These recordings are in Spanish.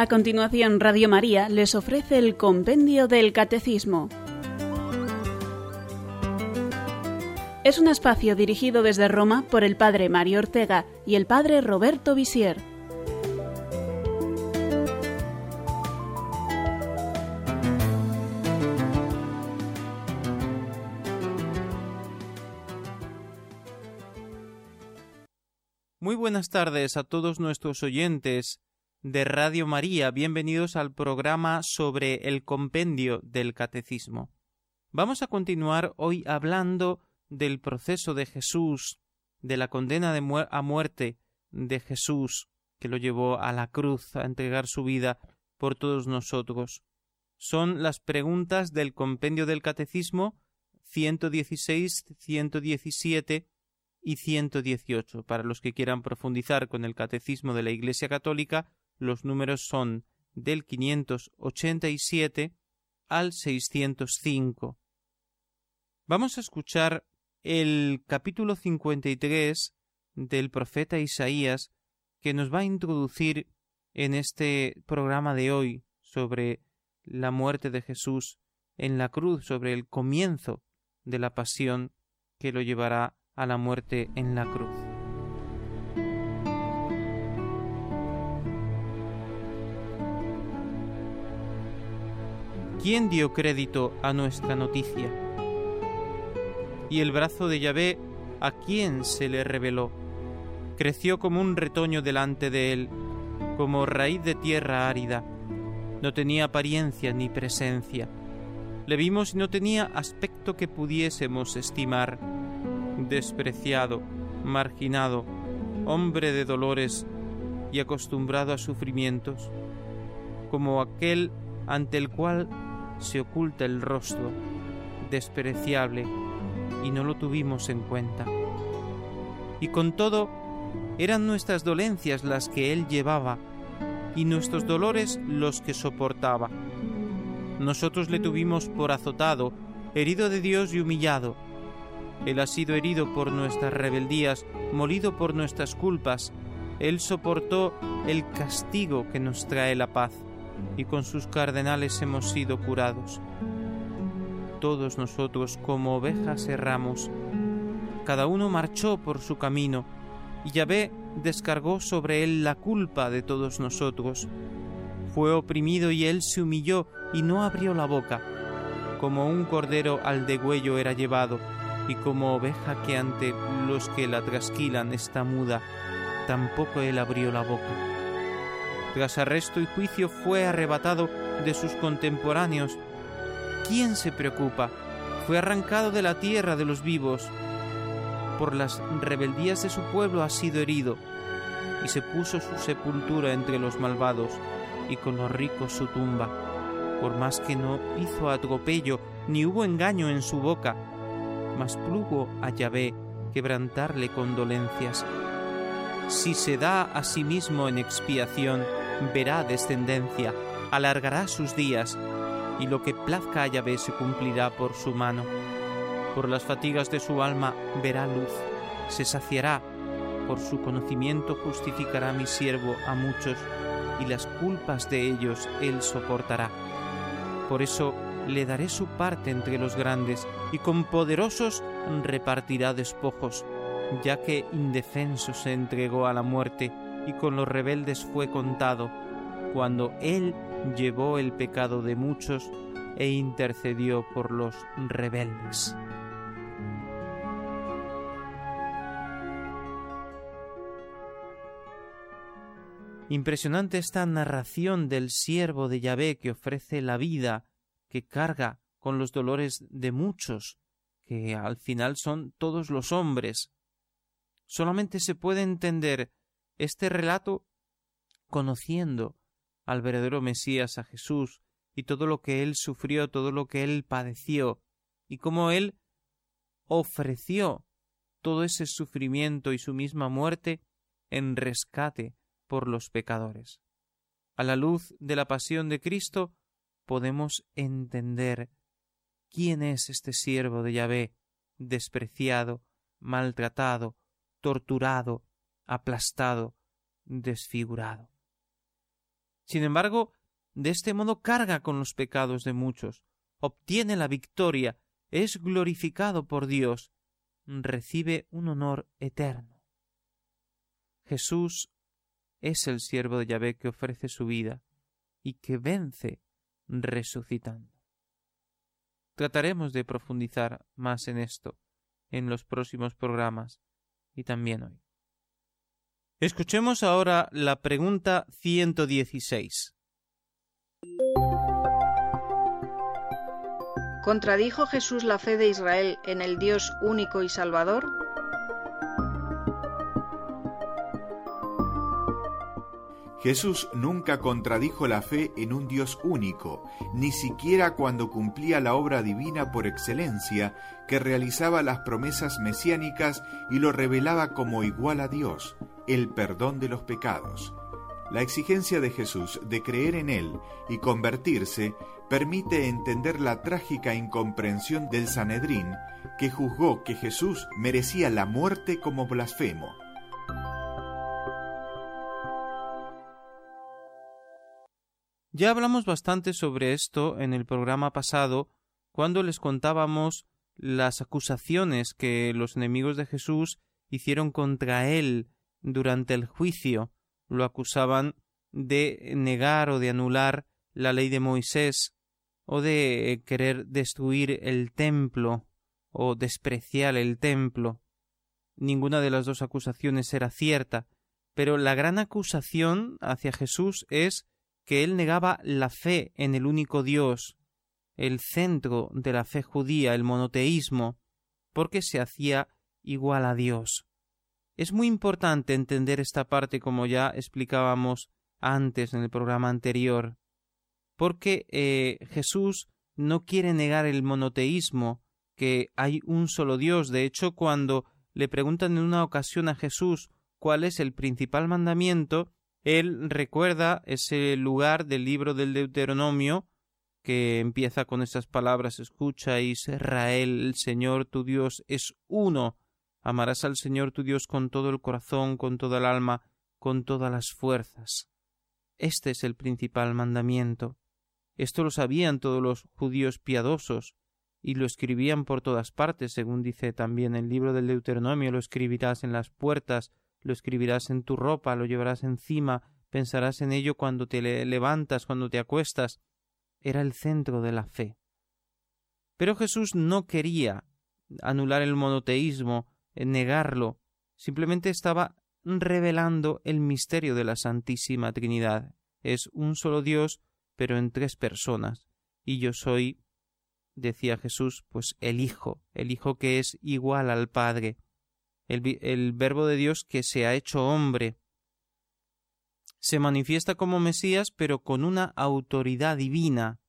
A continuación, Radio María les ofrece el Compendio del Catecismo. Es un espacio dirigido desde Roma por el Padre Mario Ortega y el Padre Roberto Visier. Muy buenas tardes a todos nuestros oyentes de Radio María. Bienvenidos al programa sobre el compendio del Catecismo. Vamos a continuar hoy hablando del proceso de Jesús, de la condena de a muerte de Jesús, que lo llevó a la cruz a entregar su vida por todos nosotros. Son las preguntas del compendio del Catecismo 116, 117 y 118. Para los que quieran profundizar con el Catecismo de la Iglesia Católica, los números son del 587 al 605. Vamos a escuchar el capítulo 53 del profeta Isaías que nos va a introducir en este programa de hoy sobre la muerte de Jesús en la cruz, sobre el comienzo de la pasión que lo llevará a la muerte en la cruz. ¿Quién dio crédito a nuestra noticia? Y el brazo de Yahvé, ¿a quién se le reveló? Creció como un retoño delante de él, como raíz de tierra árida. No tenía apariencia ni presencia. Le vimos y no tenía aspecto que pudiésemos estimar despreciado, marginado, hombre de dolores y acostumbrado a sufrimientos, como aquel ante el cual se oculta el rostro, despreciable, y no lo tuvimos en cuenta. Y con todo, eran nuestras dolencias las que él llevaba, y nuestros dolores los que soportaba. Nosotros le tuvimos por azotado, herido de Dios y humillado, él ha sido herido por nuestras rebeldías, molido por nuestras culpas. Él soportó el castigo que nos trae la paz, y con sus cardenales hemos sido curados. Todos nosotros como ovejas erramos. Cada uno marchó por su camino, y Yahvé descargó sobre él la culpa de todos nosotros. Fue oprimido y él se humilló y no abrió la boca. Como un cordero al degüello era llevado, y como oveja que ante los que la trasquilan está muda, tampoco él abrió la boca. Tras arresto y juicio fue arrebatado de sus contemporáneos. ¿Quién se preocupa? Fue arrancado de la tierra de los vivos. Por las rebeldías de su pueblo ha sido herido, y se puso su sepultura entre los malvados, y con los ricos su tumba. Por más que no hizo atropello, ni hubo engaño en su boca, mas plugo a Yahvé quebrantarle condolencias. Si se da a sí mismo en expiación, verá descendencia, alargará sus días, y lo que plazca a Yahvé se cumplirá por su mano. Por las fatigas de su alma verá luz, se saciará, por su conocimiento justificará mi siervo a muchos, y las culpas de ellos él soportará. Por eso le daré su parte entre los grandes, y con poderosos repartirá despojos, ya que indefenso se entregó a la muerte, y con los rebeldes fue contado, cuando él llevó el pecado de muchos e intercedió por los rebeldes. Impresionante esta narración del siervo de Yahvé que ofrece la vida que carga con los dolores de muchos, que al final son todos los hombres. Solamente se puede entender este relato conociendo al verdadero Mesías, a Jesús, y todo lo que él sufrió, todo lo que él padeció, y cómo él ofreció todo ese sufrimiento y su misma muerte en rescate por los pecadores. A la luz de la pasión de Cristo, podemos entender quién es este siervo de Yahvé, despreciado, maltratado, torturado, aplastado, desfigurado. Sin embargo, de este modo carga con los pecados de muchos, obtiene la victoria, es glorificado por Dios, recibe un honor eterno. Jesús es el siervo de Yahvé que ofrece su vida y que vence resucitando. Trataremos de profundizar más en esto en los próximos programas y también hoy. Escuchemos ahora la pregunta 116. ¿Contradijo Jesús la fe de Israel en el Dios único y Salvador? Jesús nunca contradijo la fe en un Dios único, ni siquiera cuando cumplía la obra divina por excelencia, que realizaba las promesas mesiánicas y lo revelaba como igual a Dios, el perdón de los pecados. La exigencia de Jesús de creer en Él y convertirse permite entender la trágica incomprensión del Sanedrín, que juzgó que Jesús merecía la muerte como blasfemo. Ya hablamos bastante sobre esto en el programa pasado, cuando les contábamos las acusaciones que los enemigos de Jesús hicieron contra él durante el juicio. Lo acusaban de negar o de anular la ley de Moisés, o de querer destruir el templo, o despreciar el templo. Ninguna de las dos acusaciones era cierta, pero la gran acusación hacia Jesús es que él negaba la fe en el único Dios, el centro de la fe judía, el monoteísmo, porque se hacía igual a Dios. Es muy importante entender esta parte como ya explicábamos antes en el programa anterior, porque eh, Jesús no quiere negar el monoteísmo, que hay un solo Dios. De hecho, cuando le preguntan en una ocasión a Jesús cuál es el principal mandamiento, él recuerda ese lugar del libro del Deuteronomio que empieza con estas palabras Escucha Israel, el Señor tu Dios es uno. Amarás al Señor tu Dios con todo el corazón, con toda el alma, con todas las fuerzas. Este es el principal mandamiento. Esto lo sabían todos los judíos piadosos y lo escribían por todas partes, según dice también el libro del Deuteronomio, lo escribirás en las puertas lo escribirás en tu ropa, lo llevarás encima, pensarás en ello cuando te levantas, cuando te acuestas. Era el centro de la fe. Pero Jesús no quería anular el monoteísmo, negarlo, simplemente estaba revelando el misterio de la Santísima Trinidad. Es un solo Dios, pero en tres personas. Y yo soy, decía Jesús, pues el Hijo, el Hijo que es igual al Padre el, verbo de Dios que se ha hecho hombre. Se manifiesta como Mesías, pero con una autoridad divina,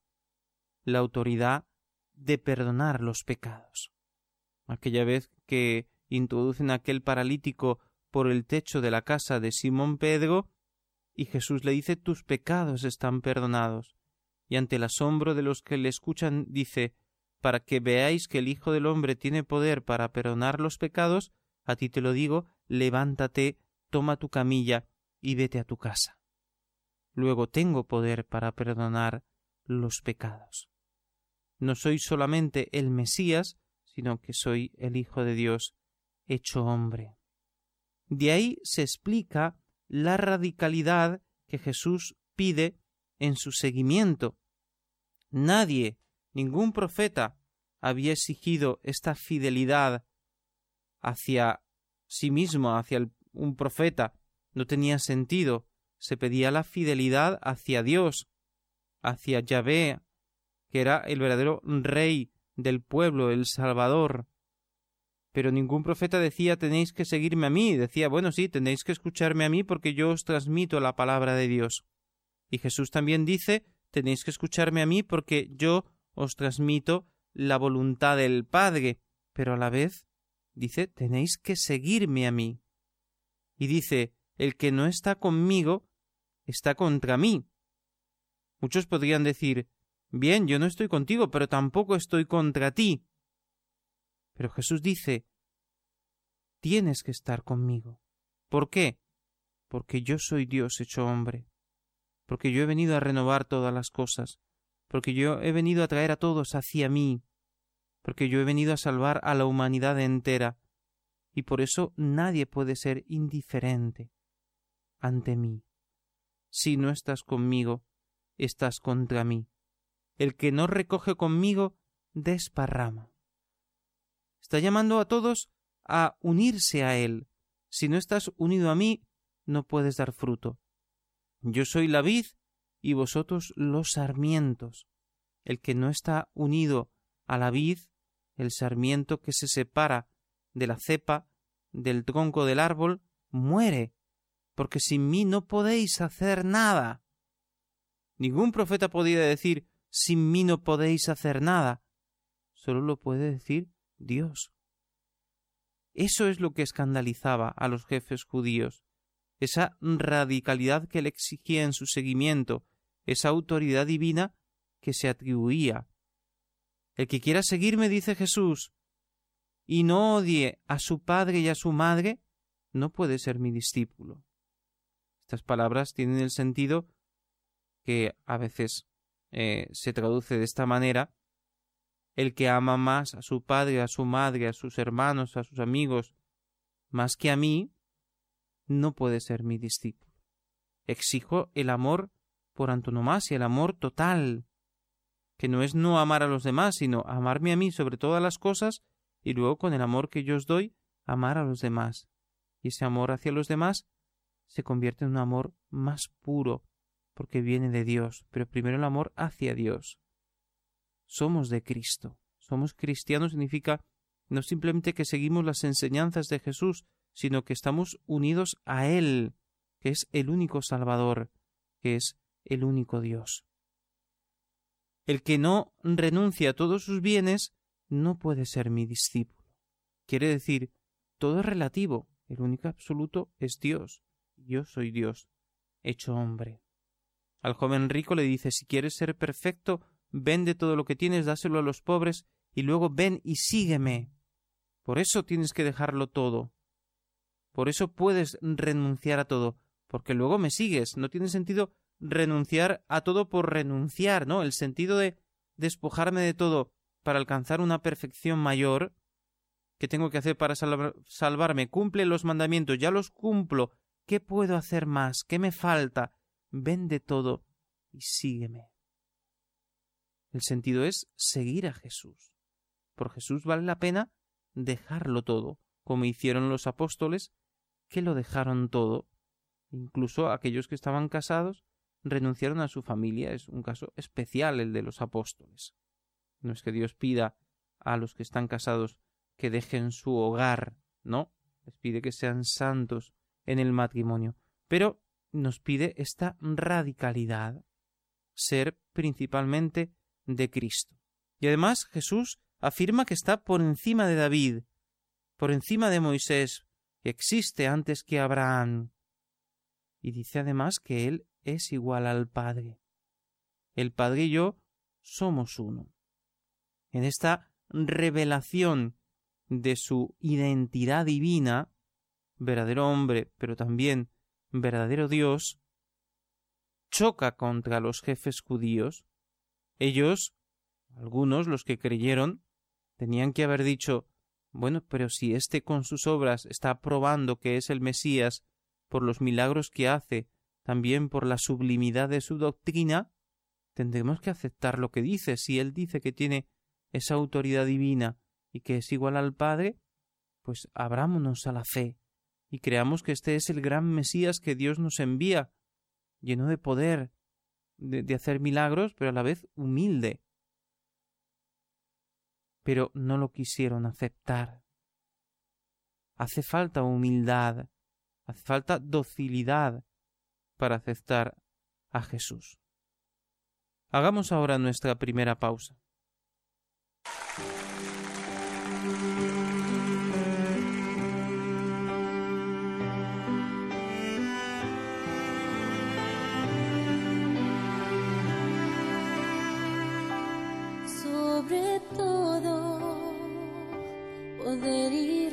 la autoridad de perdonar los pecados. Aquella vez que introducen a aquel paralítico por el techo de la casa de Simón Pedro, y Jesús le dice tus pecados están perdonados, y ante el asombro de los que le escuchan dice para que veáis que el Hijo del hombre tiene poder para perdonar los pecados, a ti te lo digo, levántate, toma tu camilla y vete a tu casa. Luego tengo poder para perdonar los pecados. No soy solamente el Mesías, sino que soy el Hijo de Dios hecho hombre. De ahí se explica la radicalidad que Jesús pide en su seguimiento. Nadie, ningún profeta, había exigido esta fidelidad hacia sí mismo, hacia un profeta, no tenía sentido. Se pedía la fidelidad hacia Dios, hacia Yahvé, que era el verdadero rey del pueblo, el Salvador. Pero ningún profeta decía tenéis que seguirme a mí, decía bueno sí, tenéis que escucharme a mí porque yo os transmito la palabra de Dios. Y Jesús también dice tenéis que escucharme a mí porque yo os transmito la voluntad del Padre, pero a la vez dice tenéis que seguirme a mí. Y dice el que no está conmigo está contra mí. Muchos podrían decir bien, yo no estoy contigo, pero tampoco estoy contra ti. Pero Jesús dice tienes que estar conmigo. ¿Por qué? Porque yo soy Dios hecho hombre. porque yo he venido a renovar todas las cosas, porque yo he venido a traer a todos hacia mí, porque yo he venido a salvar a la humanidad entera, y por eso nadie puede ser indiferente ante mí. Si no estás conmigo, estás contra mí. El que no recoge conmigo, desparrama. Está llamando a todos a unirse a Él. Si no estás unido a mí, no puedes dar fruto. Yo soy la vid y vosotros los sarmientos. El que no está unido a la vid, el sarmiento que se separa de la cepa del tronco del árbol, muere, porque sin mí no podéis hacer nada. Ningún profeta podía decir sin mí no podéis hacer nada. Solo lo puede decir Dios. Eso es lo que escandalizaba a los jefes judíos, esa radicalidad que le exigía en su seguimiento, esa autoridad divina que se atribuía. El que quiera seguirme, dice Jesús, y no odie a su padre y a su madre, no puede ser mi discípulo. Estas palabras tienen el sentido que a veces eh, se traduce de esta manera el que ama más a su padre, a su madre, a sus hermanos, a sus amigos, más que a mí, no puede ser mi discípulo. Exijo el amor por antonomasia, el amor total, que no es no amar a los demás, sino amarme a mí sobre todas las cosas y luego con el amor que yo os doy, amar a los demás. Y ese amor hacia los demás se convierte en un amor más puro, porque viene de Dios, pero primero el amor hacia Dios. Somos de Cristo. Somos cristianos significa no simplemente que seguimos las enseñanzas de Jesús, sino que estamos unidos a Él, que es el único Salvador, que es el único Dios. El que no renuncia a todos sus bienes no puede ser mi discípulo. Quiere decir, todo es relativo, el único absoluto es Dios. Yo soy Dios, hecho hombre. Al joven rico le dice si quieres ser perfecto, vende todo lo que tienes, dáselo a los pobres, y luego ven y sígueme. Por eso tienes que dejarlo todo. Por eso puedes renunciar a todo, porque luego me sigues. No tiene sentido renunciar a todo por renunciar, ¿no? El sentido de despojarme de todo para alcanzar una perfección mayor, ¿qué tengo que hacer para salvarme? Cumple los mandamientos, ya los cumplo. ¿Qué puedo hacer más? ¿Qué me falta? Vende todo y sígueme. El sentido es seguir a Jesús. Por Jesús vale la pena dejarlo todo, como hicieron los apóstoles, que lo dejaron todo. Incluso aquellos que estaban casados renunciaron a su familia. Es un caso especial el de los apóstoles. No es que Dios pida a los que están casados que dejen su hogar, no, les pide que sean santos en el matrimonio, pero nos pide esta radicalidad, ser principalmente de Cristo. Y además Jesús afirma que está por encima de David, por encima de Moisés, que existe antes que Abraham. Y dice además que Él es igual al Padre. El Padre y yo somos uno en esta revelación de su identidad divina, verdadero hombre, pero también verdadero Dios, choca contra los jefes judíos. Ellos, algunos, los que creyeron, tenían que haber dicho bueno, pero si éste con sus obras está probando que es el Mesías por los milagros que hace, también por la sublimidad de su doctrina, tendremos que aceptar lo que dice. Si él dice que tiene esa autoridad divina y que es igual al Padre, pues abrámonos a la fe y creamos que este es el gran Mesías que Dios nos envía, lleno de poder, de, hacer milagros, pero a la vez humilde. Pero no lo quisieron aceptar. Hace falta humildad, hace falta docilidad para aceptar a Jesús. Hagamos ahora nuestra primera pausa. Sobre toda humanidad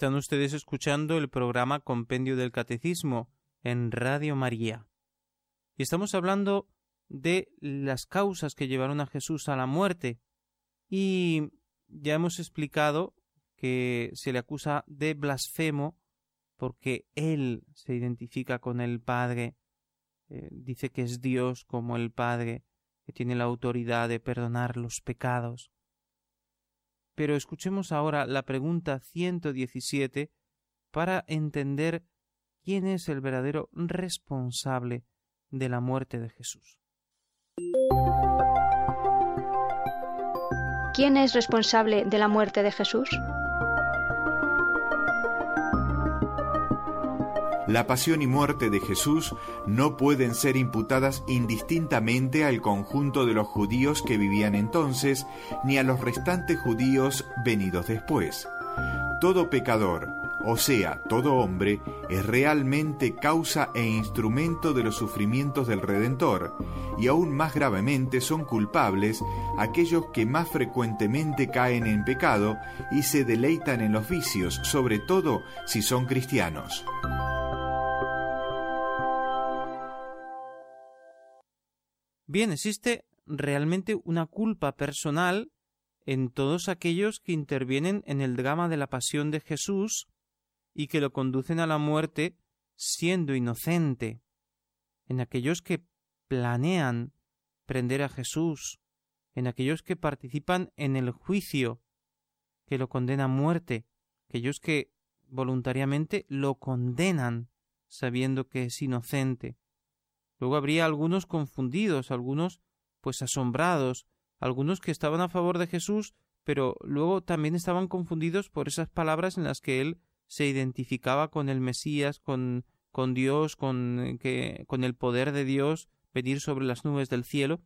Están ustedes escuchando el programa Compendio del Catecismo en Radio María. Y estamos hablando de las causas que llevaron a Jesús a la muerte. Y ya hemos explicado que se le acusa de blasfemo porque él se identifica con el Padre, eh, dice que es Dios como el Padre, que tiene la autoridad de perdonar los pecados. Pero escuchemos ahora la pregunta 117 para entender quién es el verdadero responsable de la muerte de Jesús. ¿Quién es responsable de la muerte de Jesús? La pasión y muerte de Jesús no pueden ser imputadas indistintamente al conjunto de los judíos que vivían entonces, ni a los restantes judíos venidos después. Todo pecador, o sea, todo hombre, es realmente causa e instrumento de los sufrimientos del Redentor, y aún más gravemente son culpables aquellos que más frecuentemente caen en pecado y se deleitan en los vicios, sobre todo si son cristianos. Bien, existe realmente una culpa personal en todos aquellos que intervienen en el drama de la pasión de Jesús y que lo conducen a la muerte siendo inocente, en aquellos que planean prender a Jesús, en aquellos que participan en el juicio que lo condena a muerte, aquellos que voluntariamente lo condenan sabiendo que es inocente. Luego habría algunos confundidos, algunos pues asombrados, algunos que estaban a favor de Jesús, pero luego también estaban confundidos por esas palabras en las que él se identificaba con el Mesías, con, con Dios, con, que, con el poder de Dios venir sobre las nubes del cielo,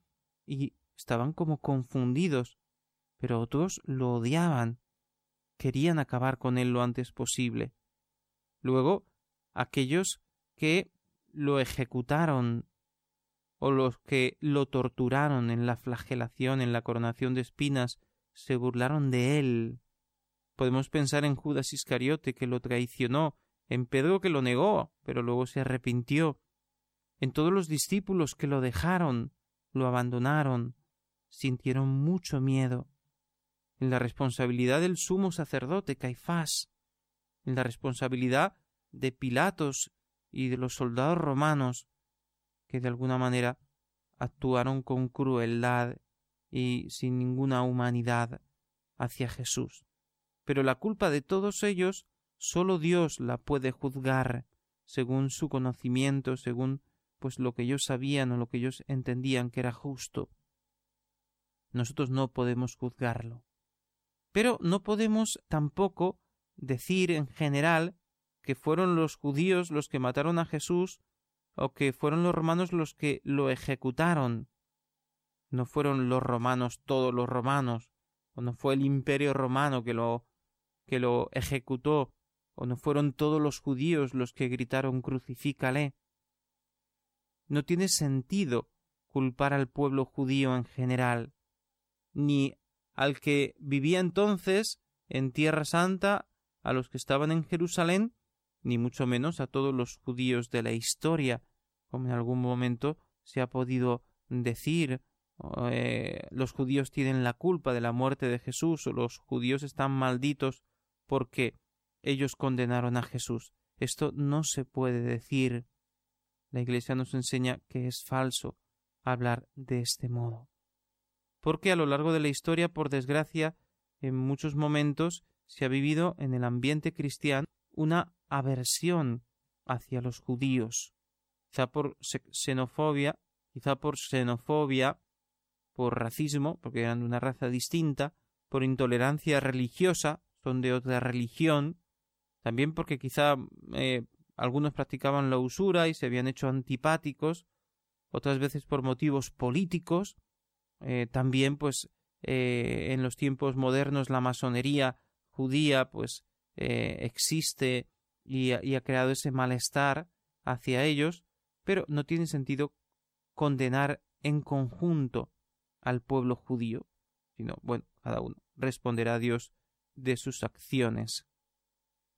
y estaban como confundidos, pero otros lo odiaban, querían acabar con él lo antes posible. Luego, aquellos que lo ejecutaron o los que lo torturaron en la flagelación, en la coronación de espinas, se burlaron de él. Podemos pensar en Judas Iscariote que lo traicionó, en Pedro que lo negó, pero luego se arrepintió, en todos los discípulos que lo dejaron, lo abandonaron, sintieron mucho miedo, en la responsabilidad del sumo sacerdote Caifás, en la responsabilidad de Pilatos y de los soldados romanos, que de alguna manera actuaron con crueldad y sin ninguna humanidad hacia Jesús. Pero la culpa de todos ellos sólo Dios la puede juzgar según su conocimiento, según pues lo que ellos sabían o lo que ellos entendían que era justo. Nosotros no podemos juzgarlo. Pero no podemos tampoco decir en general que fueron los judíos los que mataron a Jesús o que fueron los romanos los que lo ejecutaron. No fueron los romanos todos los romanos, o no fue el imperio romano que lo que lo ejecutó, o no fueron todos los judíos los que gritaron crucifícale. No tiene sentido culpar al pueblo judío en general, ni al que vivía entonces en Tierra Santa, a los que estaban en Jerusalén, ni mucho menos a todos los judíos de la historia, como en algún momento se ha podido decir eh, los judíos tienen la culpa de la muerte de Jesús o los judíos están malditos porque ellos condenaron a Jesús. Esto no se puede decir. La Iglesia nos enseña que es falso hablar de este modo. Porque a lo largo de la historia, por desgracia, en muchos momentos se ha vivido en el ambiente cristiano una aversión hacia los judíos, quizá por xenofobia, quizá por xenofobia, por racismo, porque eran de una raza distinta, por intolerancia religiosa, son de otra religión, también porque quizá eh, algunos practicaban la usura y se habían hecho antipáticos, otras veces por motivos políticos, eh, también pues eh, en los tiempos modernos la masonería judía pues existe y, ha creado ese malestar hacia ellos, pero no tiene sentido condenar en conjunto al pueblo judío, sino, bueno, cada uno responderá a Dios de sus acciones.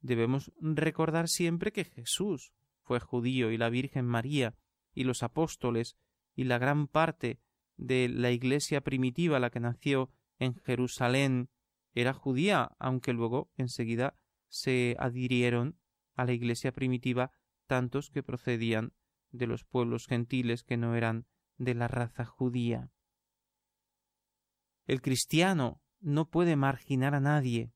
Debemos recordar siempre que Jesús fue judío y la Virgen María y los apóstoles y la gran parte de la iglesia primitiva, la que nació en Jerusalén, era judía, aunque luego enseguida se adhirieron a la iglesia primitiva tantos que procedían de los pueblos gentiles que no eran de la raza judía. El cristiano no puede marginar a nadie,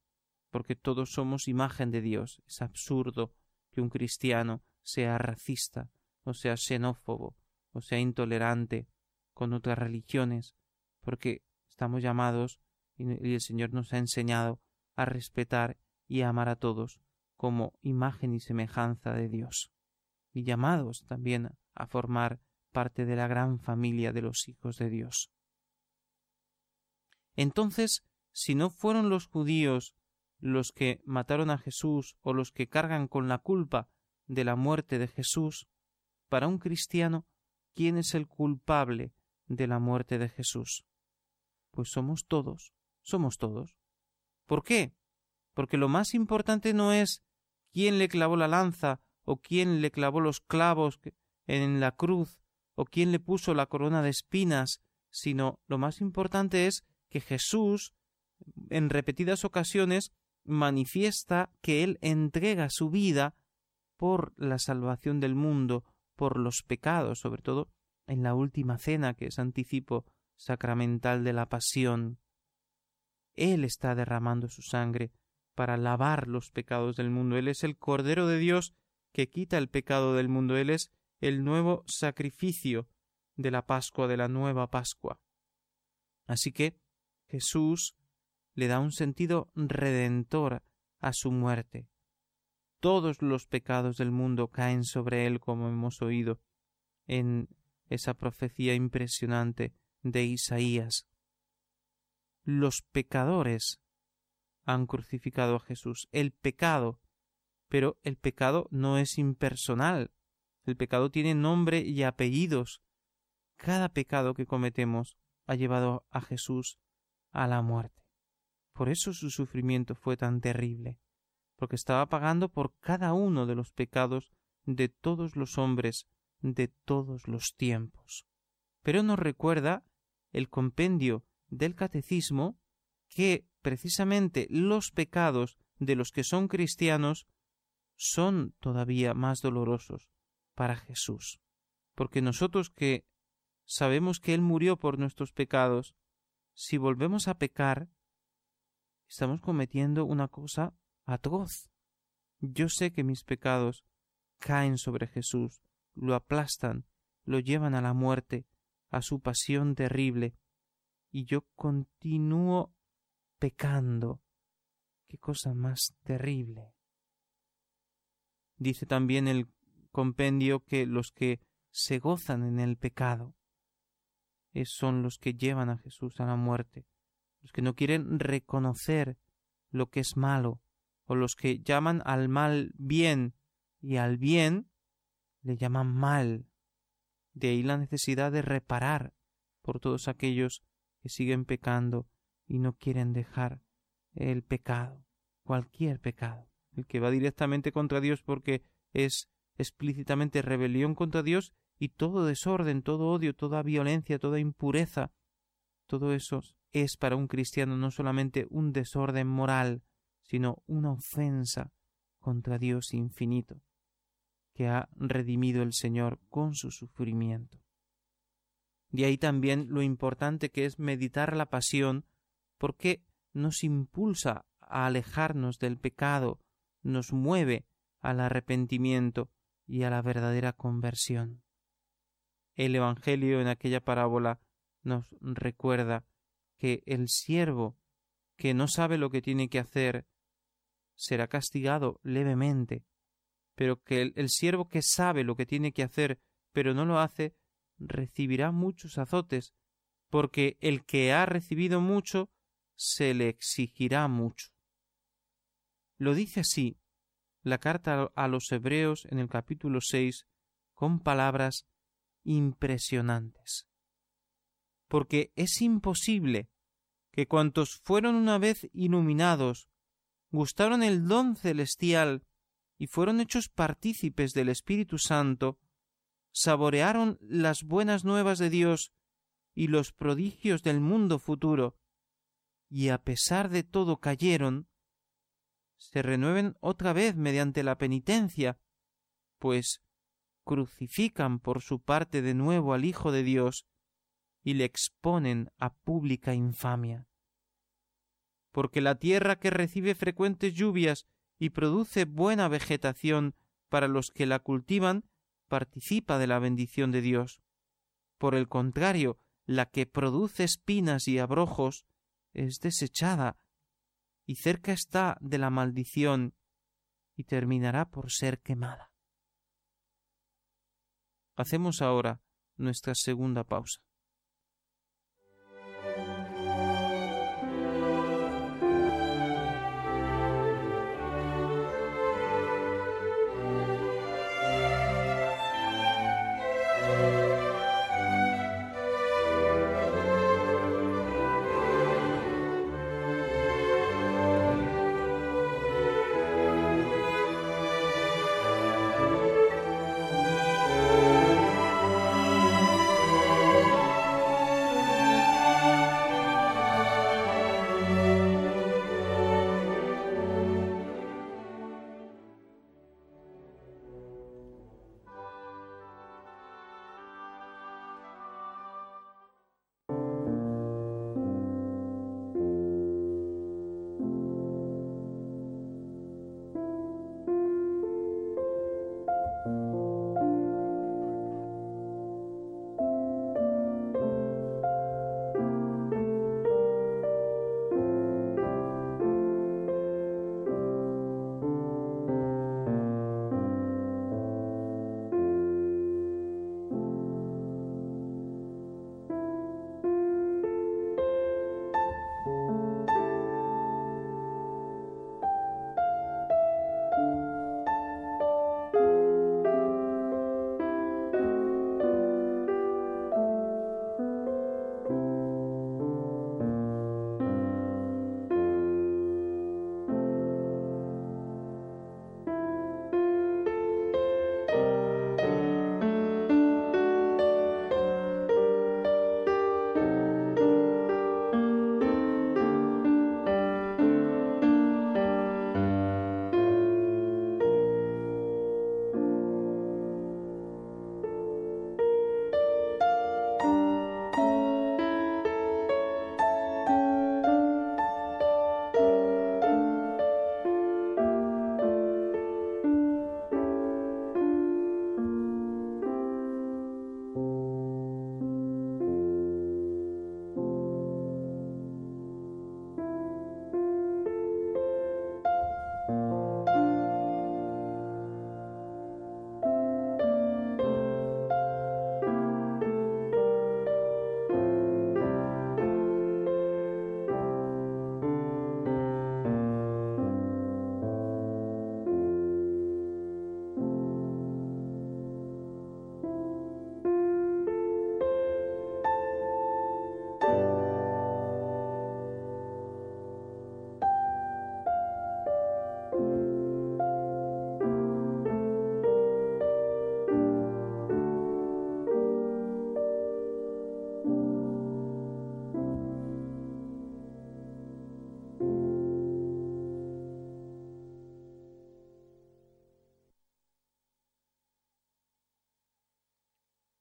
porque todos somos imagen de Dios. Es absurdo que un cristiano sea racista, o sea xenófobo, o sea intolerante con otras religiones, porque estamos llamados y el Señor nos ha enseñado a respetar y amar a todos como imagen y semejanza de Dios, y llamados también a formar parte de la gran familia de los hijos de Dios. Entonces, si no fueron los judíos los que mataron a Jesús o los que cargan con la culpa de la muerte de Jesús, para un cristiano, ¿quién es el culpable de la muerte de Jesús? Pues somos todos, somos todos. ¿Por qué? Porque lo más importante no es quién le clavó la lanza, o quién le clavó los clavos en la cruz, o quién le puso la corona de espinas, sino lo más importante es que Jesús, en repetidas ocasiones, manifiesta que Él entrega su vida por la salvación del mundo, por los pecados, sobre todo en la última cena, que es anticipo sacramental de la pasión. Él está derramando su sangre para lavar los pecados del mundo. Él es el Cordero de Dios que quita el pecado del mundo. Él es el nuevo sacrificio de la Pascua, de la nueva Pascua. Así que Jesús le da un sentido redentor a su muerte. Todos los pecados del mundo caen sobre él, como hemos oído en esa profecía impresionante de Isaías. Los pecadores han crucificado a Jesús. El pecado, pero el pecado no es impersonal. El pecado tiene nombre y apellidos. Cada pecado que cometemos ha llevado a Jesús a la muerte. Por eso su sufrimiento fue tan terrible, porque estaba pagando por cada uno de los pecados de todos los hombres de todos los tiempos. Pero nos recuerda el compendio del catecismo que precisamente los pecados de los que son cristianos son todavía más dolorosos para Jesús. Porque nosotros que sabemos que Él murió por nuestros pecados, si volvemos a pecar, estamos cometiendo una cosa atroz. Yo sé que mis pecados caen sobre Jesús, lo aplastan, lo llevan a la muerte, a su pasión terrible, y yo continúo pecando. Qué cosa más terrible. Dice también el compendio que los que se gozan en el pecado son los que llevan a Jesús a la muerte, los que no quieren reconocer lo que es malo, o los que llaman al mal bien y al bien le llaman mal. De ahí la necesidad de reparar por todos aquellos que siguen pecando y no quieren dejar el pecado, cualquier pecado, el que va directamente contra Dios porque es explícitamente rebelión contra Dios y todo desorden, todo odio, toda violencia, toda impureza, todo eso es para un cristiano no solamente un desorden moral, sino una ofensa contra Dios infinito, que ha redimido el Señor con su sufrimiento. De ahí también lo importante que es meditar la pasión, porque nos impulsa a alejarnos del pecado, nos mueve al arrepentimiento y a la verdadera conversión. El Evangelio en aquella parábola nos recuerda que el siervo que no sabe lo que tiene que hacer será castigado levemente, pero que el, el siervo que sabe lo que tiene que hacer pero no lo hace recibirá muchos azotes, porque el que ha recibido mucho se le exigirá mucho. Lo dice así la carta a los Hebreos en el capítulo seis con palabras impresionantes. Porque es imposible que cuantos fueron una vez iluminados, gustaron el don celestial y fueron hechos partícipes del Espíritu Santo, saborearon las buenas nuevas de Dios y los prodigios del mundo futuro, y a pesar de todo cayeron, se renueven otra vez mediante la penitencia, pues crucifican por su parte de nuevo al Hijo de Dios y le exponen a pública infamia. Porque la tierra que recibe frecuentes lluvias y produce buena vegetación para los que la cultivan, participa de la bendición de Dios. Por el contrario, la que produce espinas y abrojos es desechada y cerca está de la maldición y terminará por ser quemada. Hacemos ahora nuestra segunda pausa.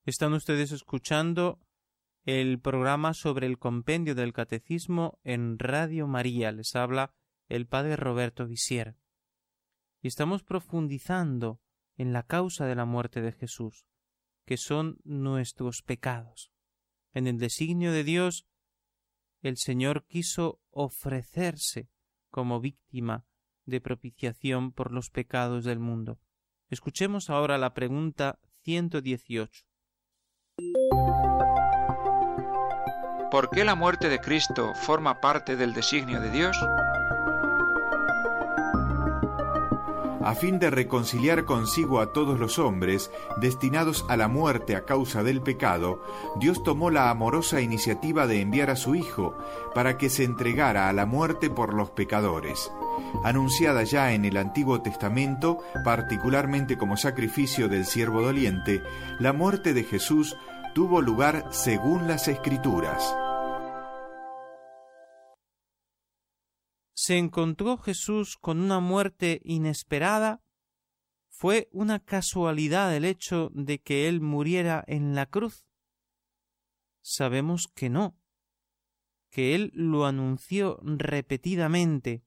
Están ustedes escuchando el programa sobre el compendio del catecismo en Radio María. Les habla el padre Roberto Visier. Y estamos profundizando en la causa de la muerte de Jesús, que son nuestros pecados. En el designio de Dios, el Señor quiso ofrecerse como víctima de propiciación por los pecados del mundo. Escuchemos ahora la pregunta 118. ¿Por qué la muerte de Cristo forma parte del designio de Dios? a fin de reconciliar consigo a todos los hombres destinados a la muerte a causa del pecado, Dios tomó la amorosa iniciativa de enviar a su Hijo para que se entregara a la muerte por los pecadores. Anunciada ya en el Antiguo Testamento, particularmente como sacrificio del siervo doliente, la muerte de Jesús tuvo lugar según las Escrituras. se encontró Jesús con una muerte inesperada? ¿Fue una casualidad el hecho de que Él muriera en la cruz? Sabemos que no, que Él lo anunció repetidamente,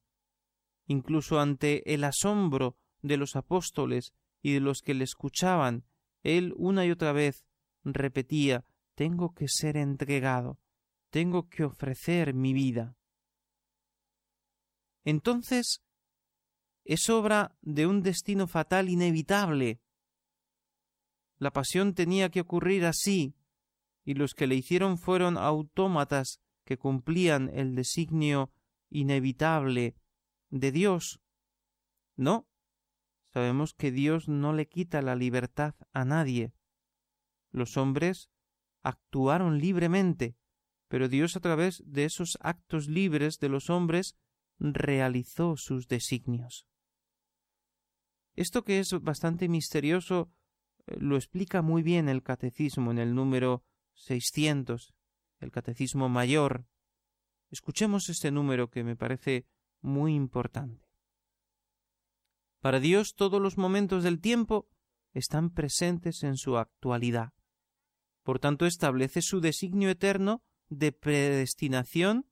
incluso ante el asombro de los apóstoles y de los que le escuchaban, Él una y otra vez repetía Tengo que ser entregado, tengo que ofrecer mi vida entonces es obra de un destino fatal inevitable. La pasión tenía que ocurrir así, y los que le hicieron fueron autómatas que cumplían el designio inevitable de Dios. No, sabemos que Dios no le quita la libertad a nadie. Los hombres actuaron libremente, pero Dios a través de esos actos libres de los hombres realizó sus designios. Esto que es bastante misterioso eh, lo explica muy bien el catecismo en el número 600, el catecismo mayor. Escuchemos este número que me parece muy importante. Para Dios todos los momentos del tiempo están presentes en su actualidad. Por tanto, establece su designio eterno de predestinación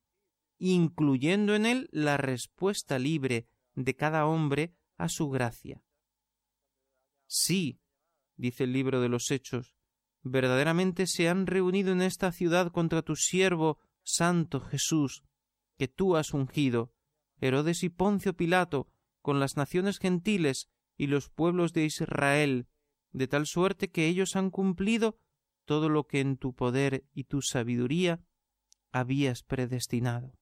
incluyendo en él la respuesta libre de cada hombre a su gracia. Sí, dice el libro de los Hechos, verdaderamente se han reunido en esta ciudad contra tu siervo Santo Jesús, que tú has ungido, Herodes y Poncio Pilato, con las naciones gentiles y los pueblos de Israel, de tal suerte que ellos han cumplido todo lo que en tu poder y tu sabiduría habías predestinado.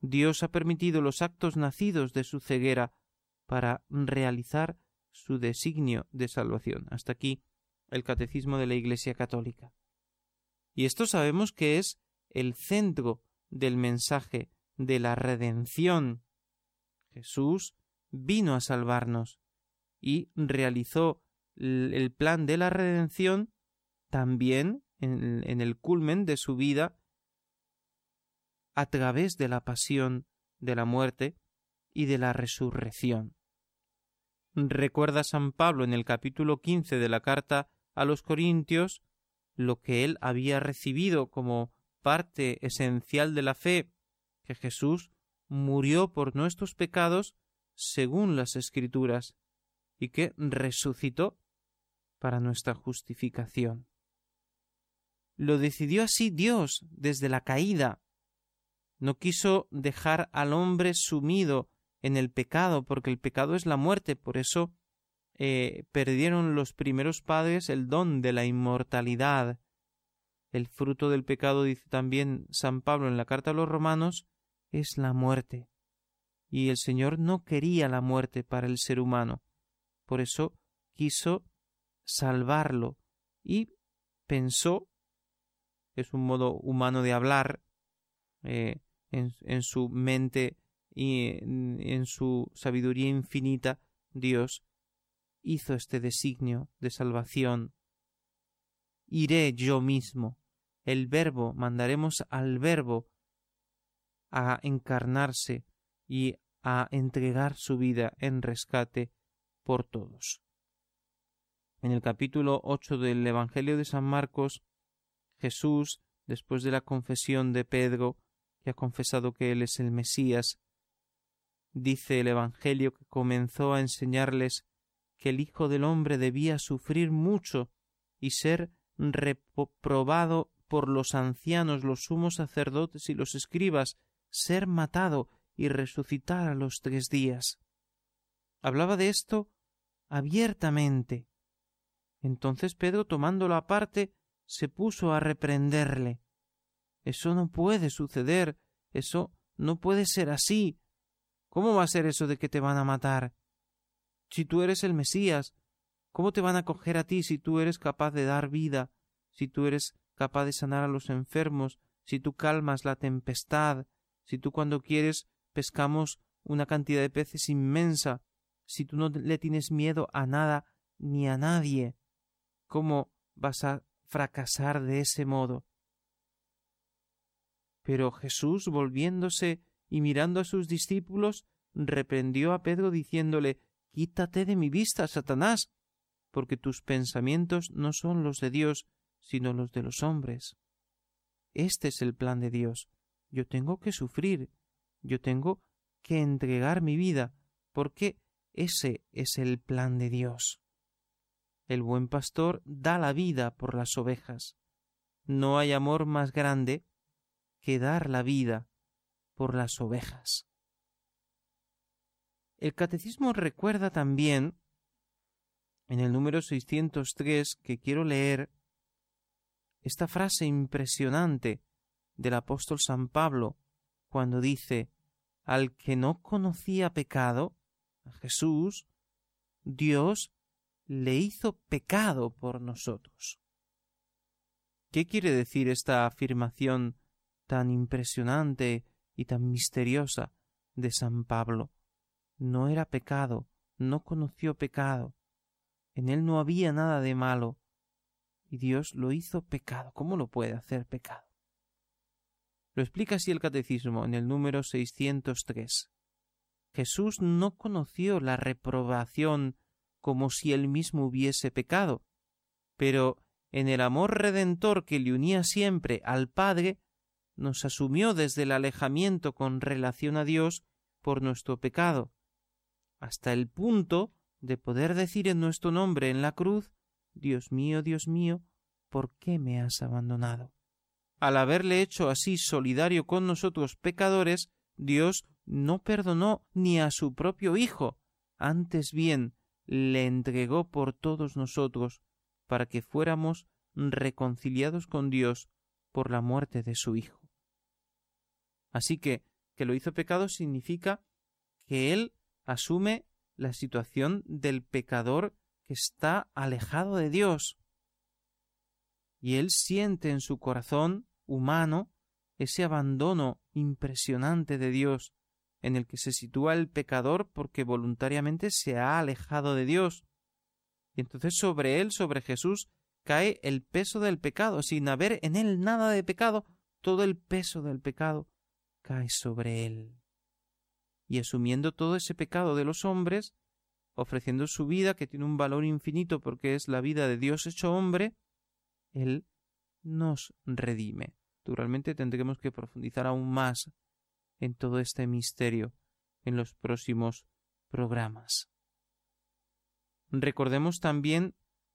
Dios ha permitido los actos nacidos de su ceguera para realizar su designio de salvación. Hasta aquí el catecismo de la Iglesia Católica. Y esto sabemos que es el centro del mensaje de la redención. Jesús vino a salvarnos y realizó el plan de la redención también en, el culmen de su vida a través de la pasión, de la muerte y de la resurrección. Recuerda San Pablo en el capítulo quince de la carta a los Corintios lo que él había recibido como parte esencial de la fe, que Jesús murió por nuestros pecados según las Escrituras, y que resucitó para nuestra justificación. Lo decidió así Dios desde la caída, no quiso dejar al hombre sumido en el pecado, porque el pecado es la muerte, por eso eh, perdieron los primeros padres el don de la inmortalidad. El fruto del pecado, dice también San Pablo en la carta a los romanos, es la muerte. Y el Señor no quería la muerte para el ser humano. Por eso quiso salvarlo y pensó, es un modo humano de hablar, eh, en, su mente y en, su sabiduría infinita, Dios hizo este designio de salvación. Iré yo mismo. El verbo, mandaremos al verbo a encarnarse y a entregar su vida en rescate por todos. En el capítulo 8 del Evangelio de San Marcos, Jesús, después de la confesión de Pedro, que ha confesado que él es el Mesías, dice el Evangelio que comenzó a enseñarles que el Hijo del hombre debía sufrir mucho y ser reprobado por los ancianos, los sumos sacerdotes y los escribas, ser matado y resucitar a los tres días. Hablaba de esto abiertamente. Entonces Pedro, tomándolo aparte, se puso a reprenderle. Eso no puede suceder, eso no puede ser así. ¿Cómo va a ser eso de que te van a matar? Si tú eres el Mesías, ¿cómo te van a coger a ti si tú eres capaz de dar vida, si tú eres capaz de sanar a los enfermos, si tú calmas la tempestad, si tú cuando quieres pescamos una cantidad de peces inmensa, si tú no le tienes miedo a nada ni a nadie, ¿cómo vas a fracasar de ese modo? Pero Jesús, volviéndose y mirando a sus discípulos, reprendió a Pedro diciéndole Quítate de mi vista, Satanás, porque tus pensamientos no son los de Dios, sino los de los hombres. Este es el plan de Dios. Yo tengo que sufrir, yo tengo que entregar mi vida, porque ese es el plan de Dios. El buen pastor da la vida por las ovejas. No hay amor más grande que dar la vida por las ovejas. El catecismo recuerda también en el número 603 que quiero leer esta frase impresionante del apóstol San Pablo cuando dice al que no conocía pecado, a Jesús, Dios le hizo pecado por nosotros. ¿Qué quiere decir esta afirmación tan impresionante y tan misteriosa de San Pablo? No era pecado, no conoció pecado, en él no había nada de malo, y Dios lo hizo pecado. ¿Cómo lo puede hacer pecado? Lo explica así el Catecismo en el número 603. Jesús no conoció la reprobación como si él mismo hubiese pecado, pero en el amor redentor que le unía siempre al Padre, nos asumió desde el alejamiento con relación a Dios por nuestro pecado, hasta el punto de poder decir en nuestro nombre en la cruz Dios mío, Dios mío, ¿por qué me has abandonado? Al haberle hecho así solidario con nosotros pecadores, Dios no perdonó ni a su propio Hijo, antes bien le entregó por todos nosotros, para que fuéramos reconciliados con Dios por la muerte de su Hijo. Así que que lo hizo pecado significa que Él asume la situación del pecador que está alejado de Dios. Y Él siente en su corazón humano ese abandono impresionante de Dios en el que se sitúa el pecador porque voluntariamente se ha alejado de Dios. Y entonces sobre él, sobre Jesús, cae el peso del pecado, sin haber en él nada de pecado, todo el peso del pecado cae sobre él. Y asumiendo todo ese pecado de los hombres, ofreciendo su vida, que tiene un valor infinito porque es la vida de Dios hecho hombre, Él nos redime. Naturalmente tendremos que profundizar aún más en todo este misterio en los próximos programas. Recordemos también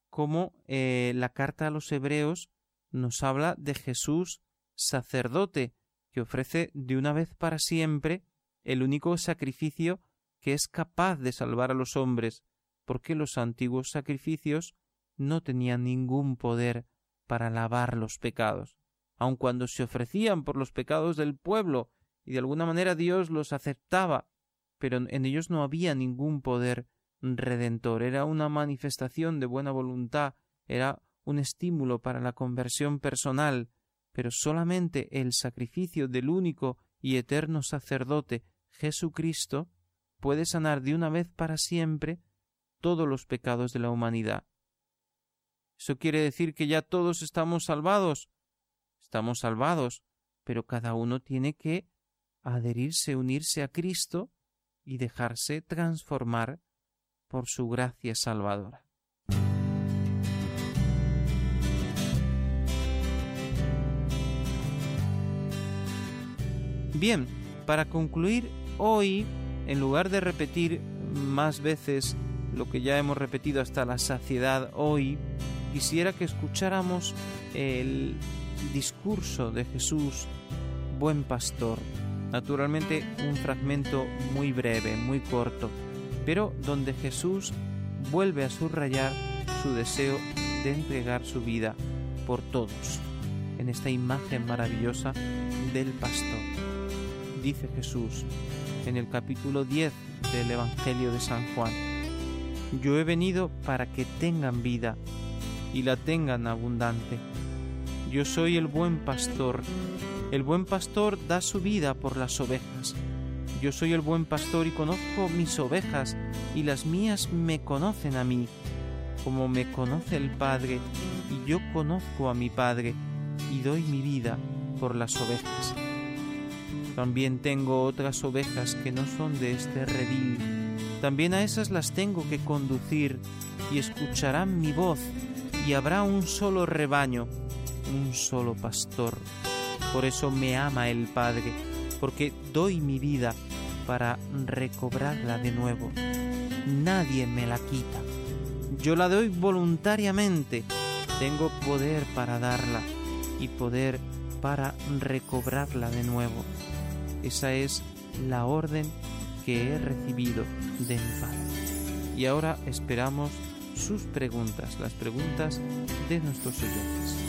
cómo eh, la carta a los hebreos nos habla de Jesús sacerdote, que ofrece de una vez para siempre el único sacrificio que es capaz de salvar a los hombres, porque los antiguos sacrificios no tenían ningún poder para lavar los pecados, aun cuando se ofrecían por los pecados del pueblo, y de alguna manera Dios los aceptaba, pero en ellos no había ningún poder redentor, era una manifestación de buena voluntad, era un estímulo para la conversión personal, pero solamente el sacrificio del único y eterno sacerdote Jesucristo puede sanar de una vez para siempre todos los pecados de la humanidad. ¿Eso quiere decir que ya todos estamos salvados? Estamos salvados, pero cada uno tiene que adherirse, unirse a Cristo y dejarse transformar por su gracia salvadora. Bien, para concluir hoy, en lugar de repetir más veces lo que ya hemos repetido hasta la saciedad hoy, quisiera que escucháramos el discurso de Jesús, buen pastor, Naturalmente un fragmento muy breve, muy corto, pero donde Jesús vuelve a subrayar su deseo de entregar su vida por todos, en esta imagen maravillosa del pastor. Dice Jesús en el capítulo 10 del Evangelio de San Juan, yo he venido para que tengan vida y la tengan abundante. Yo soy el buen pastor. El buen pastor da su vida por las ovejas. Yo soy el buen pastor y conozco mis ovejas, y las mías me conocen a mí, como me conoce el Padre, y yo conozco a mi Padre, y doy mi vida por las ovejas. También tengo otras ovejas que no son de este redil. También a esas las tengo que conducir, y escucharán mi voz, y habrá un solo rebaño, un solo pastor. Por eso me ama el Padre, porque doy mi vida para recobrarla de nuevo. Nadie me la quita. Yo la doy voluntariamente. Tengo poder para darla y poder para recobrarla de nuevo. Esa es la orden que he recibido de mi Padre. Y ahora esperamos sus preguntas, las preguntas de nuestros oyentes.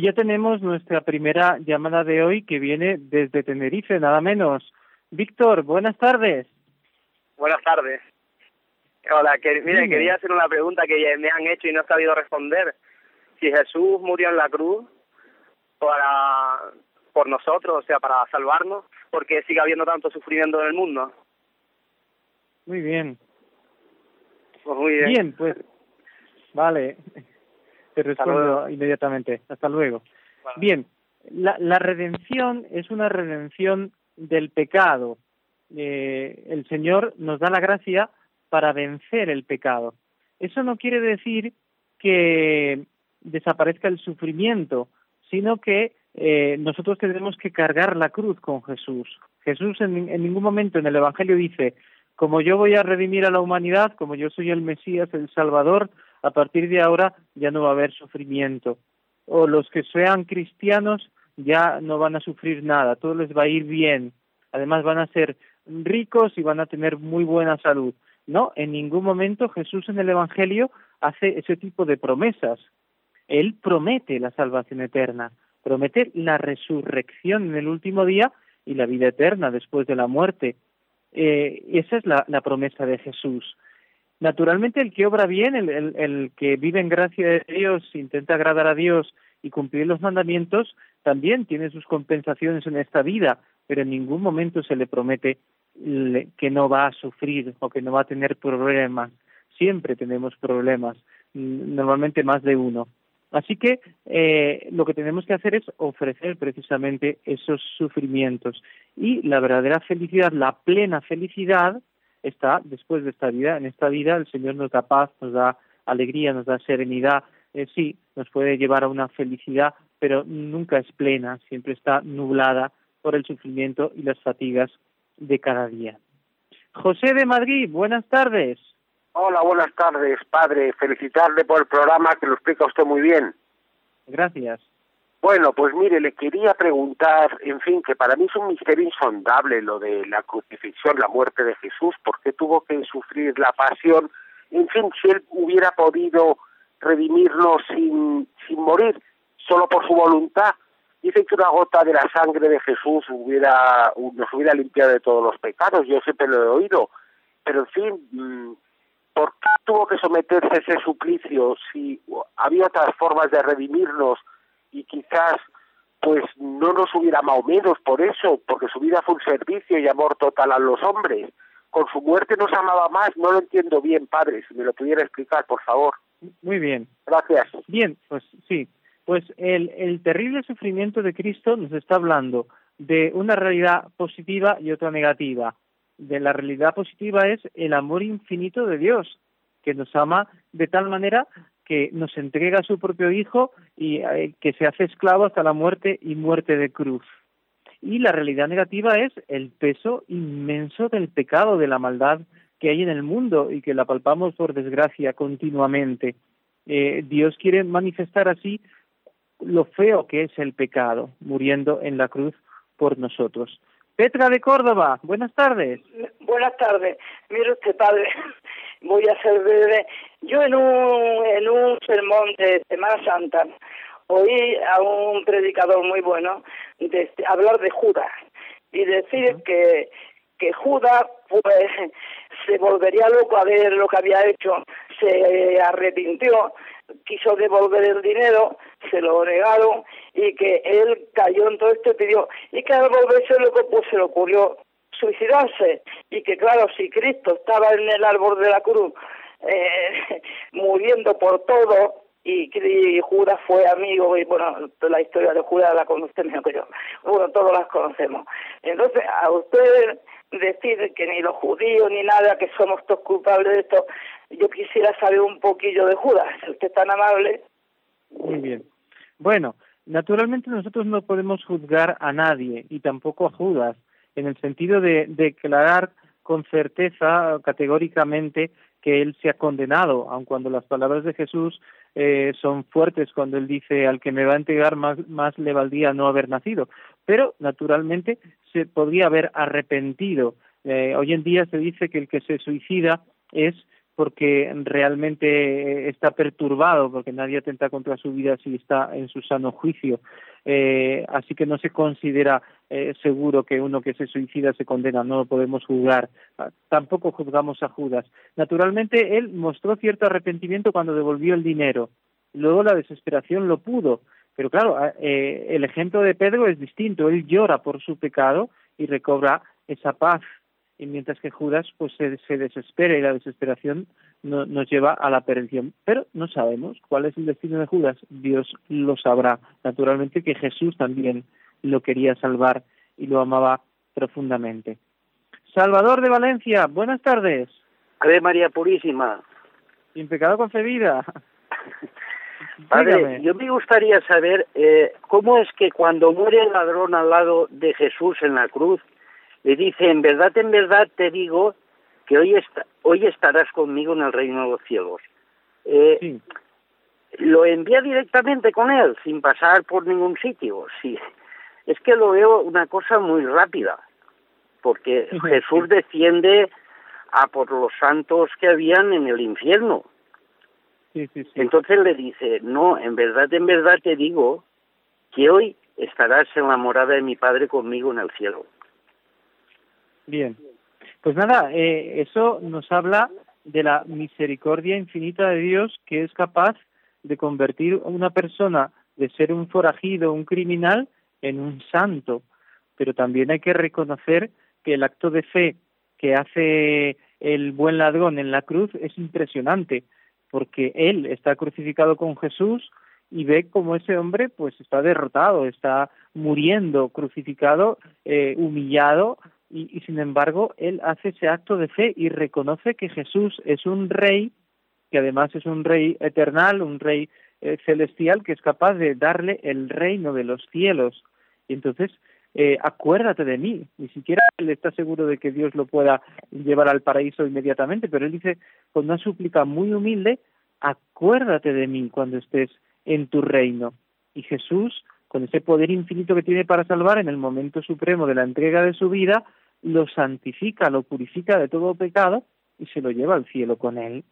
Y ya tenemos nuestra primera llamada de hoy que viene desde Tenerife, nada menos. Víctor, buenas tardes. Buenas tardes. Hola, que, mire, quería hacer una pregunta que me han hecho y no he sabido responder. Si Jesús murió en la cruz para por nosotros, o sea, para salvarnos, ¿por qué sigue habiendo tanto sufrimiento en el mundo? Muy bien. Pues muy bien. Bien, pues vale. Te respondo inmediatamente. Hasta luego. Bien, la, la redención es una redención del pecado. Eh, el Señor nos da la gracia para vencer el pecado. Eso no quiere decir que desaparezca el sufrimiento, sino que eh, nosotros tenemos que cargar la cruz con Jesús. Jesús en, en ningún momento en el Evangelio dice, como yo voy a redimir a la humanidad, como yo soy el Mesías, el Salvador, a partir de ahora ya no va a haber sufrimiento. O los que sean cristianos ya no van a sufrir nada, todo les va a ir bien. Además van a ser ricos y van a tener muy buena salud. No, en ningún momento Jesús en el Evangelio hace ese tipo de promesas. Él promete la salvación eterna, promete la resurrección en el último día y la vida eterna después de la muerte. Eh, esa es la, la promesa de Jesús. Naturalmente, el que obra bien, el, que vive en gracia de Dios, intenta agradar a Dios y cumplir los mandamientos, también tiene sus compensaciones en esta vida, pero en ningún momento se le promete que no va a sufrir o que no va a tener problemas. Siempre tenemos problemas, normalmente más de uno. Así que eh, lo que tenemos que hacer es ofrecer precisamente esos sufrimientos. Y la verdadera felicidad, la plena felicidad, está después de esta vida. En esta vida el Señor nos da paz, nos da alegría, nos da serenidad. Eh, sí, nos puede llevar a una felicidad, pero nunca es plena, siempre está nublada por el sufrimiento y las fatigas de cada día. José de Madrid, buenas tardes. Hola, buenas tardes, padre. Felicitarle por el programa que lo explica usted muy bien. Gracias. Bueno, pues mire, le quería preguntar, en fin, que para mí es un misterio insondable lo de la crucifixión, la muerte de Jesús, porque tuvo que sufrir la pasión. En fin, si él hubiera podido redimirnos sin, sin morir, solo por su voluntad, Dicen que una gota de la sangre de Jesús hubiera, nos hubiera limpiado de todos los pecados, yo siempre lo he oído, pero en fin, mm, ¿por qué tuvo que someterse a ese suplicio si había otras formas de redimirnos y quizás pues no nos hubiera amado menos por eso, porque su vida fue un servicio y amor total a los hombres. Con su muerte nos amaba más, no lo entiendo bien, padre, si me lo pudiera explicar, por favor. Muy bien. Gracias. Bien, pues sí, pues el, el terrible sufrimiento de Cristo nos está hablando de una realidad positiva y otra negativa. De la realidad positiva es el amor infinito de Dios, que nos ama de tal manera que nos entrega a su propio Hijo y eh, que se hace esclavo hasta la muerte y muerte de cruz. Y la realidad negativa es el peso inmenso del pecado, de la maldad que hay en el mundo y que la palpamos por desgracia continuamente. Eh, Dios quiere manifestar así lo feo que es el pecado, muriendo en la cruz por nosotros. Petra de Córdoba, buenas tardes. Buenas tardes. Mire usted, padre, voy a ser breve. Yo en un, en un sermón de Semana Santa oí a un predicador muy bueno de, hablar de Judas y decir que, que Judas pues se volvería loco a ver lo que había hecho, se arrepintió quiso devolver el dinero, se lo negaron y que él cayó en todo esto y pidió, y que al volverse loco pues se le ocurrió suicidarse y que claro, si Cristo estaba en el árbol de la cruz eh, muriendo por todo y, y, Judas fue amigo y bueno, la historia de Judas la conoce mejor que yo, bueno, todos las conocemos. Entonces, a usted decir que ni los judíos ni nada, que somos todos culpables de esto, yo quisiera saber un poquillo de Judas, usted es tan amable. Muy bien. Bueno, naturalmente nosotros no podemos juzgar a nadie y tampoco a Judas, en el sentido de, declarar con certeza, categóricamente, que él se ha condenado, aun cuando las palabras de Jesús eh, son fuertes cuando él dice al que me va a entregar más, más le valdría no haber nacido. Pero, naturalmente, se podría haber arrepentido. Eh, hoy en día se dice que el que se suicida es porque realmente está perturbado, porque nadie atenta contra su vida si está en su sano juicio. Eh, así que no se considera eh, seguro que uno que se suicida se condena, no lo podemos juzgar. Ah, tampoco juzgamos a Judas. Naturalmente, él mostró cierto arrepentimiento cuando devolvió el dinero. Luego la desesperación lo pudo. Pero claro, ah, eh, el ejemplo de Pedro es distinto. Él llora por su pecado y recobra esa paz y mientras que Judas pues se, desespera y la desesperación nos lleva a la perdición. Pero no sabemos cuál es el destino de Judas, Dios lo sabrá. Naturalmente que Jesús también lo quería salvar y lo amaba profundamente. Salvador de Valencia, buenas tardes. Ave María Purísima. Sin pecado concebida. Padre, yo me gustaría saber eh, cómo es que cuando muere el ladrón al lado de Jesús en la cruz, le dice, en verdad, en verdad te digo que hoy, hoy estarás conmigo en el reino de los cielos. Eh, Lo envía directamente con él, sin pasar por ningún sitio. Sí. Es que lo veo una cosa muy rápida, porque Jesús defiende a por los santos que habían en el infierno. Entonces le dice, no, en verdad, en verdad te digo que hoy estarás en la morada de mi Padre conmigo en el cielo. Bien, pues nada, eh, eso nos habla de la misericordia infinita de Dios que es capaz de convertir a una persona de ser un forajido, un criminal, en un santo. pero también hay que reconocer que el acto de fe que hace el buen ladrón en la cruz es impresionante, porque él está crucificado con Jesús y ve como ese hombre pues está derrotado, está muriendo, crucificado, eh, humillado, y, y, sin embargo él hace ese acto de fe y reconoce que Jesús es un rey, que además es un rey eternal, un rey eh, celestial que es capaz de darle el reino de los cielos. Y entonces eh, acuérdate de mí. Ni siquiera él está seguro de que Dios lo pueda llevar al paraíso inmediatamente, pero él dice con una súplica muy humilde, acuérdate de mí cuando estés en tu reino. Y Jesús, con ese poder infinito que tiene para salvar en el momento supremo de la entrega de su vida, lo santifica, lo purifica de todo pecado y se lo lleva al cielo con él.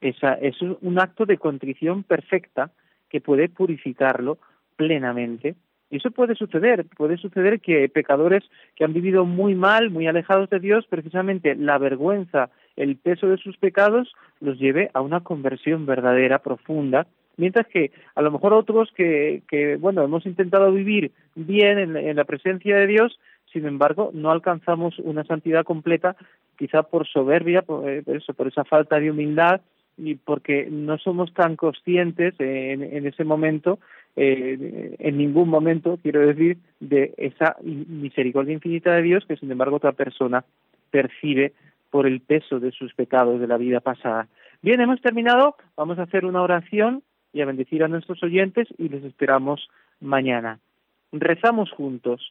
Esa, es un acto de contrición perfecta que puede purificarlo plenamente y eso puede suceder, puede suceder que pecadores que han vivido muy mal, muy alejados de Dios, precisamente la vergüenza, el peso de sus pecados los lleve a una conversión verdadera, profunda, mientras que a lo mejor otros que, que bueno, hemos intentado vivir bien en, la presencia de Dios, sin embargo, no alcanzamos una santidad completa, quizá por soberbia, por, eh, eso, por esa falta de humildad y porque no somos tan conscientes en, en ese momento eh, en ningún momento, quiero decir, de esa misericordia infinita de Dios que sin embargo otra persona percibe por el peso de sus pecados de la vida pasada. Bien, hemos terminado, vamos a hacer una oración y a bendecir a nuestros oyentes y les esperamos mañana. Rezamos juntos.